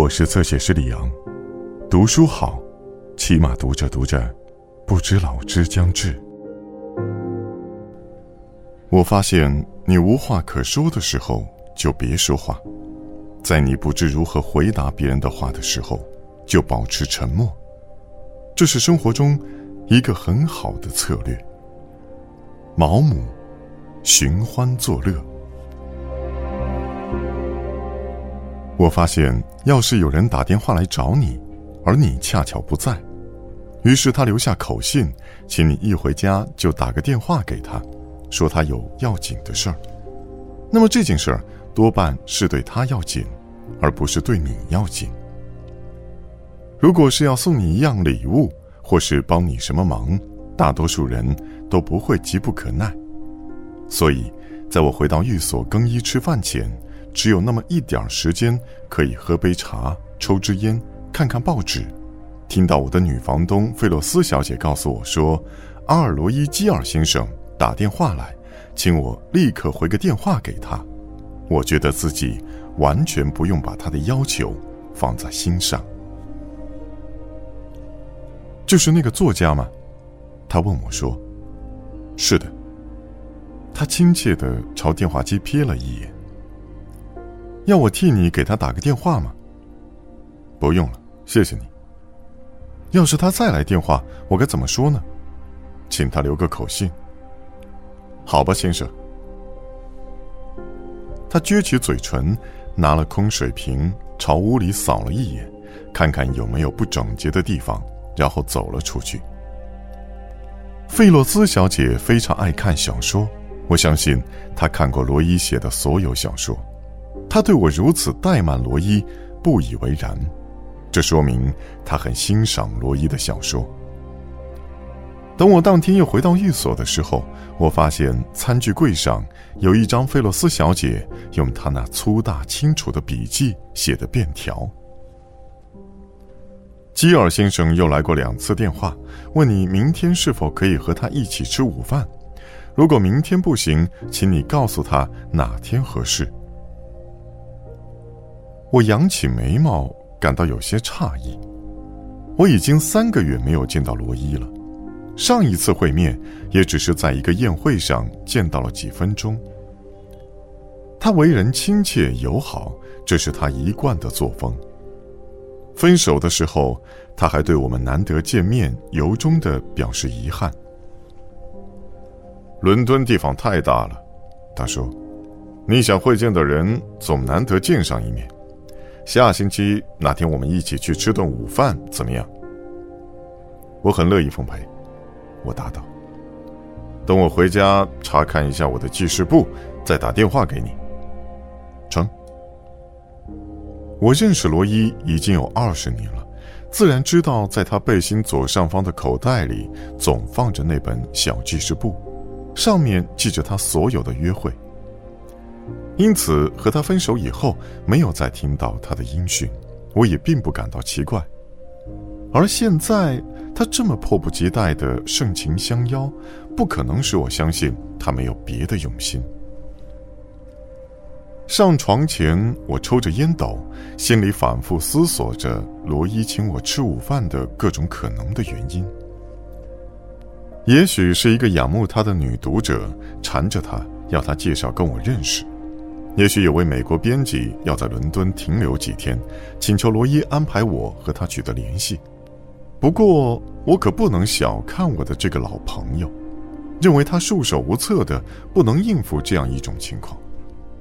我是侧写师李阳，读书好，起码读着读着，不知老之将至。我发现你无话可说的时候，就别说话；在你不知如何回答别人的话的时候，就保持沉默。这是生活中一个很好的策略。毛姆，寻欢作乐。我发现，要是有人打电话来找你，而你恰巧不在，于是他留下口信，请你一回家就打个电话给他，说他有要紧的事儿。那么这件事儿多半是对他要紧，而不是对你要紧。如果是要送你一样礼物，或是帮你什么忙，大多数人都不会急不可耐。所以，在我回到寓所更衣吃饭前。只有那么一点时间，可以喝杯茶、抽支烟、看看报纸，听到我的女房东费洛斯小姐告诉我说，阿尔罗伊基尔先生打电话来，请我立刻回个电话给他。我觉得自己完全不用把他的要求放在心上。就是那个作家吗？他问我说：“是的。”他亲切的朝电话机瞥了一眼。要我替你给他打个电话吗？不用了，谢谢你。要是他再来电话，我该怎么说呢？请他留个口信。好吧，先生。他撅起嘴唇，拿了空水瓶，朝屋里扫了一眼，看看有没有不整洁的地方，然后走了出去。费洛斯小姐非常爱看小说，我相信她看过罗伊写的所有小说。他对我如此怠慢罗伊，不以为然，这说明他很欣赏罗伊的小说。等我当天又回到寓所的时候，我发现餐具柜上有一张费洛斯小姐用她那粗大清楚的笔记写的便条。基尔先生又来过两次电话，问你明天是否可以和他一起吃午饭。如果明天不行，请你告诉他哪天合适。我扬起眉毛，感到有些诧异。我已经三个月没有见到罗伊了，上一次会面也只是在一个宴会上见到了几分钟。他为人亲切友好，这是他一贯的作风。分手的时候，他还对我们难得见面由衷的表示遗憾。伦敦地方太大了，他说：“你想会见的人总难得见上一面。”下星期哪天我们一起去吃顿午饭怎么样？我很乐意奉陪，我答道。等我回家查看一下我的记事簿，再打电话给你。成。我认识罗伊已经有二十年了，自然知道在他背心左上方的口袋里总放着那本小记事簿，上面记着他所有的约会。因此，和他分手以后，没有再听到他的音讯，我也并不感到奇怪。而现在，他这么迫不及待的盛情相邀，不可能使我相信他没有别的用心。上床前，我抽着烟斗，心里反复思索着罗伊请我吃午饭的各种可能的原因。也许是一个仰慕他的女读者缠着他，要他介绍跟我认识。也许有位美国编辑要在伦敦停留几天，请求罗伊安排我和他取得联系。不过，我可不能小看我的这个老朋友，认为他束手无策的，不能应付这样一种情况。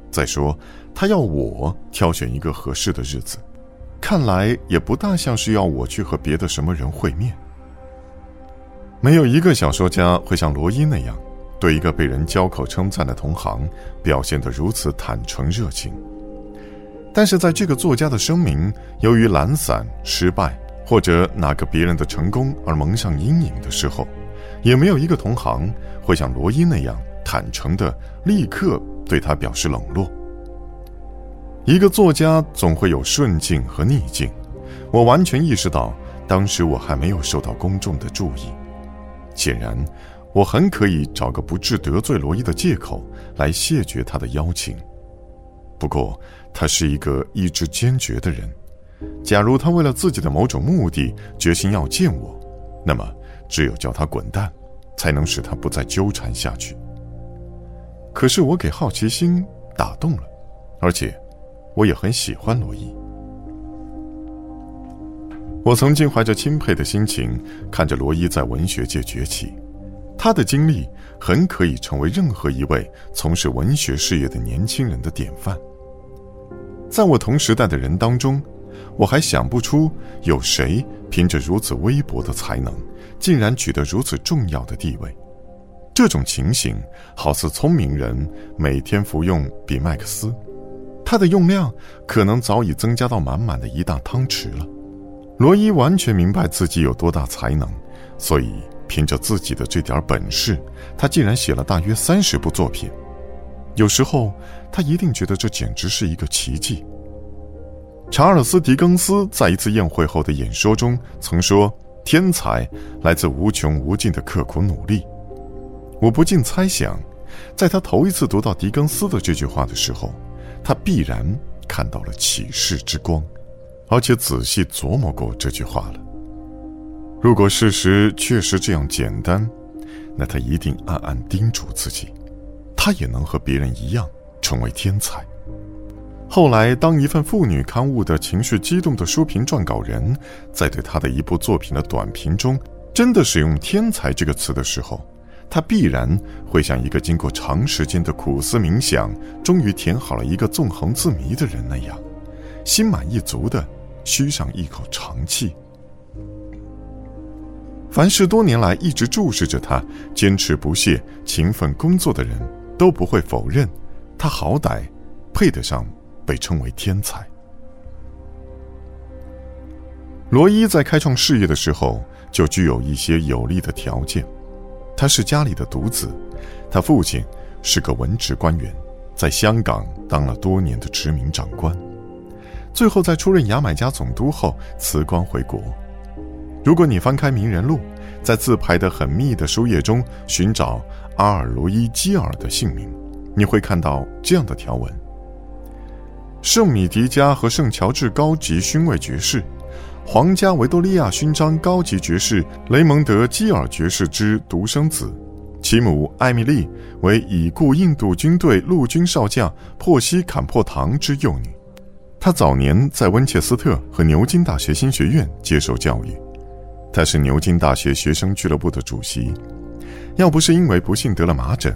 再说，他要我挑选一个合适的日子，看来也不大像是要我去和别的什么人会面。没有一个小说家会像罗伊那样。对一个被人交口称赞的同行表现得如此坦诚热情，但是在这个作家的声明由于懒散、失败或者哪个别人的成功而蒙上阴影的时候，也没有一个同行会像罗伊那样坦诚地立刻对他表示冷落。一个作家总会有顺境和逆境，我完全意识到，当时我还没有受到公众的注意，显然。我很可以找个不致得罪罗伊的借口来谢绝他的邀请，不过他是一个意志坚决的人，假如他为了自己的某种目的决心要见我，那么只有叫他滚蛋，才能使他不再纠缠下去。可是我给好奇心打动了，而且我也很喜欢罗伊。我曾经怀着钦佩的心情看着罗伊在文学界崛起，他的经历很可以成为任何一位从事文学事业的年轻人的典范。在我同时代的人当中，我还想不出有谁凭着如此微薄的才能，竟然取得如此重要的地位。这种情形好似聪明人每天服用比麦克斯，它的用量可能早已增加到满满的一大汤匙了。罗伊完全明白自己有多大才能，所以凭着自己的这点本事，他竟然写了大约三十部作品。有时候，他一定觉得这简直是一个奇迹。查尔斯·狄更斯在一次宴会后的演说中曾说：“天才来自无穷无尽的刻苦努力。”我不禁猜想，在他头一次读到狄更斯的这句话的时候，他必然看到了启示之光，而且仔细琢磨过这句话了。如果事实确实这样简单，那他一定暗暗叮嘱自己。他也能和别人一样成为天才。后来，当一份妇女刊物的情绪激动的书评撰稿人在对他的一部作品的短评中真的使用“天才”这个词的时候，他必然会像一个经过长时间的苦思冥想，终于填好了一个纵横字谜的人那样，心满意足的吁上一口长气。凡是多年来一直注视着他、坚持不懈、勤奋工作的人。都不会否认，他好歹配得上被称为天才。罗伊在开创事业的时候就具有一些有利的条件，他是家里的独子，他父亲是个文职官员，在香港当了多年的殖民长官，最后在出任牙买加总督后辞官回国。如果你翻开名人录，在字排得很密的书页中寻找。阿尔罗伊基尔的姓名，你会看到这样的条文：圣米迪加和圣乔治高级勋位爵士，皇家维多利亚勋章高级爵士雷蒙德基尔爵士之独生子，其母艾米丽为已故印度军队陆军少将珀西坎珀唐之幼女。他早年在温切斯特和牛津大学新学院接受教育，他是牛津大学学生俱乐部的主席。要不是因为不幸得了麻疹，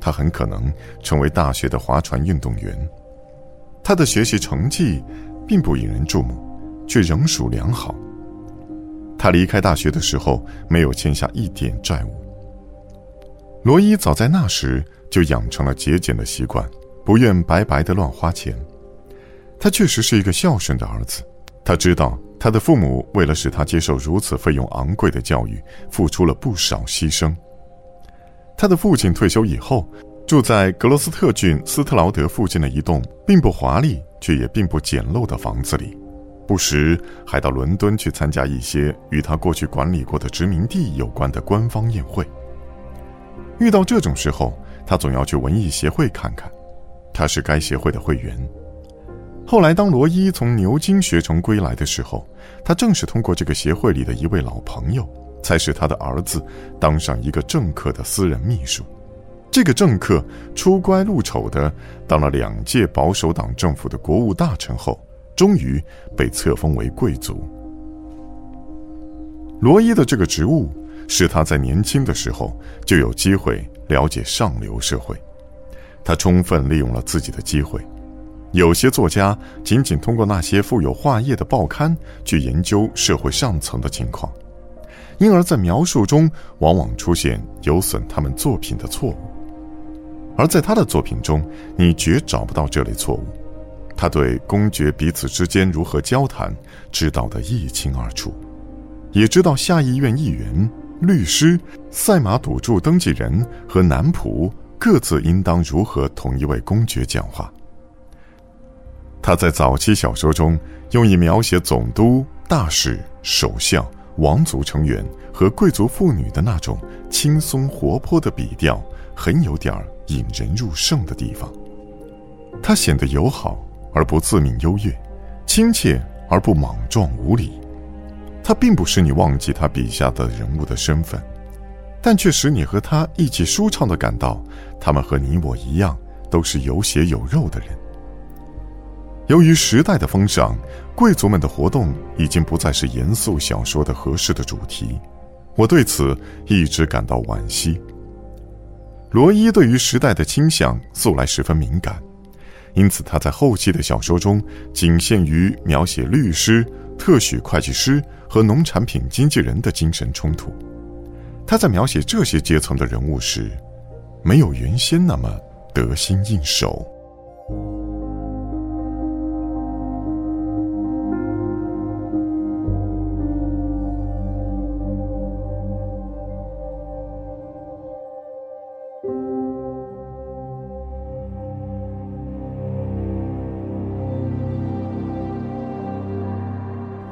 他很可能成为大学的划船运动员。他的学习成绩并不引人注目，却仍属良好。他离开大学的时候没有欠下一点债务。罗伊早在那时就养成了节俭的习惯，不愿白白的乱花钱。他确实是一个孝顺的儿子。他知道他的父母为了使他接受如此费用昂贵的教育，付出了不少牺牲。他的父亲退休以后，住在格罗斯特郡斯特劳德附近的一栋并不华丽却也并不简陋的房子里，不时还到伦敦去参加一些与他过去管理过的殖民地有关的官方宴会。遇到这种时候，他总要去文艺协会看看，他是该协会的会员。后来，当罗伊从牛津学成归来的时候，他正是通过这个协会里的一位老朋友。才使他的儿子当上一个政客的私人秘书。这个政客出乖入丑的当了两届保守党政府的国务大臣后，终于被册封为贵族。罗伊的这个职务使他在年轻的时候就有机会了解上流社会。他充分利用了自己的机会。有些作家仅仅通过那些富有画页的报刊去研究社会上层的情况。因而，在描述中往往出现有损他们作品的错误，而在他的作品中，你绝找不到这类错误。他对公爵彼此之间如何交谈，知道的一清二楚，也知道下议院议员、律师、赛马赌注登记人和男仆各自应当如何同一位公爵讲话。他在早期小说中用以描写总督、大使、首相。王族成员和贵族妇女的那种轻松活泼的笔调，很有点引人入胜的地方。他显得友好而不自命优越，亲切而不莽撞无礼。他并不使你忘记他笔下的人物的身份，但却使你和他一起舒畅地感到，他们和你我一样，都是有血有肉的人。由于时代的风尚，贵族们的活动已经不再是严肃小说的合适的主题，我对此一直感到惋惜。罗伊对于时代的倾向素来十分敏感，因此他在后期的小说中仅限于描写律师、特许会计师和农产品经纪人的精神冲突。他在描写这些阶层的人物时，没有原先那么得心应手。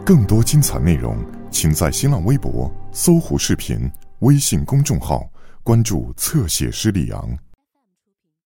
更多精彩内容，请在新浪微博搜狐视频、微信公众号关注“侧写师李昂”。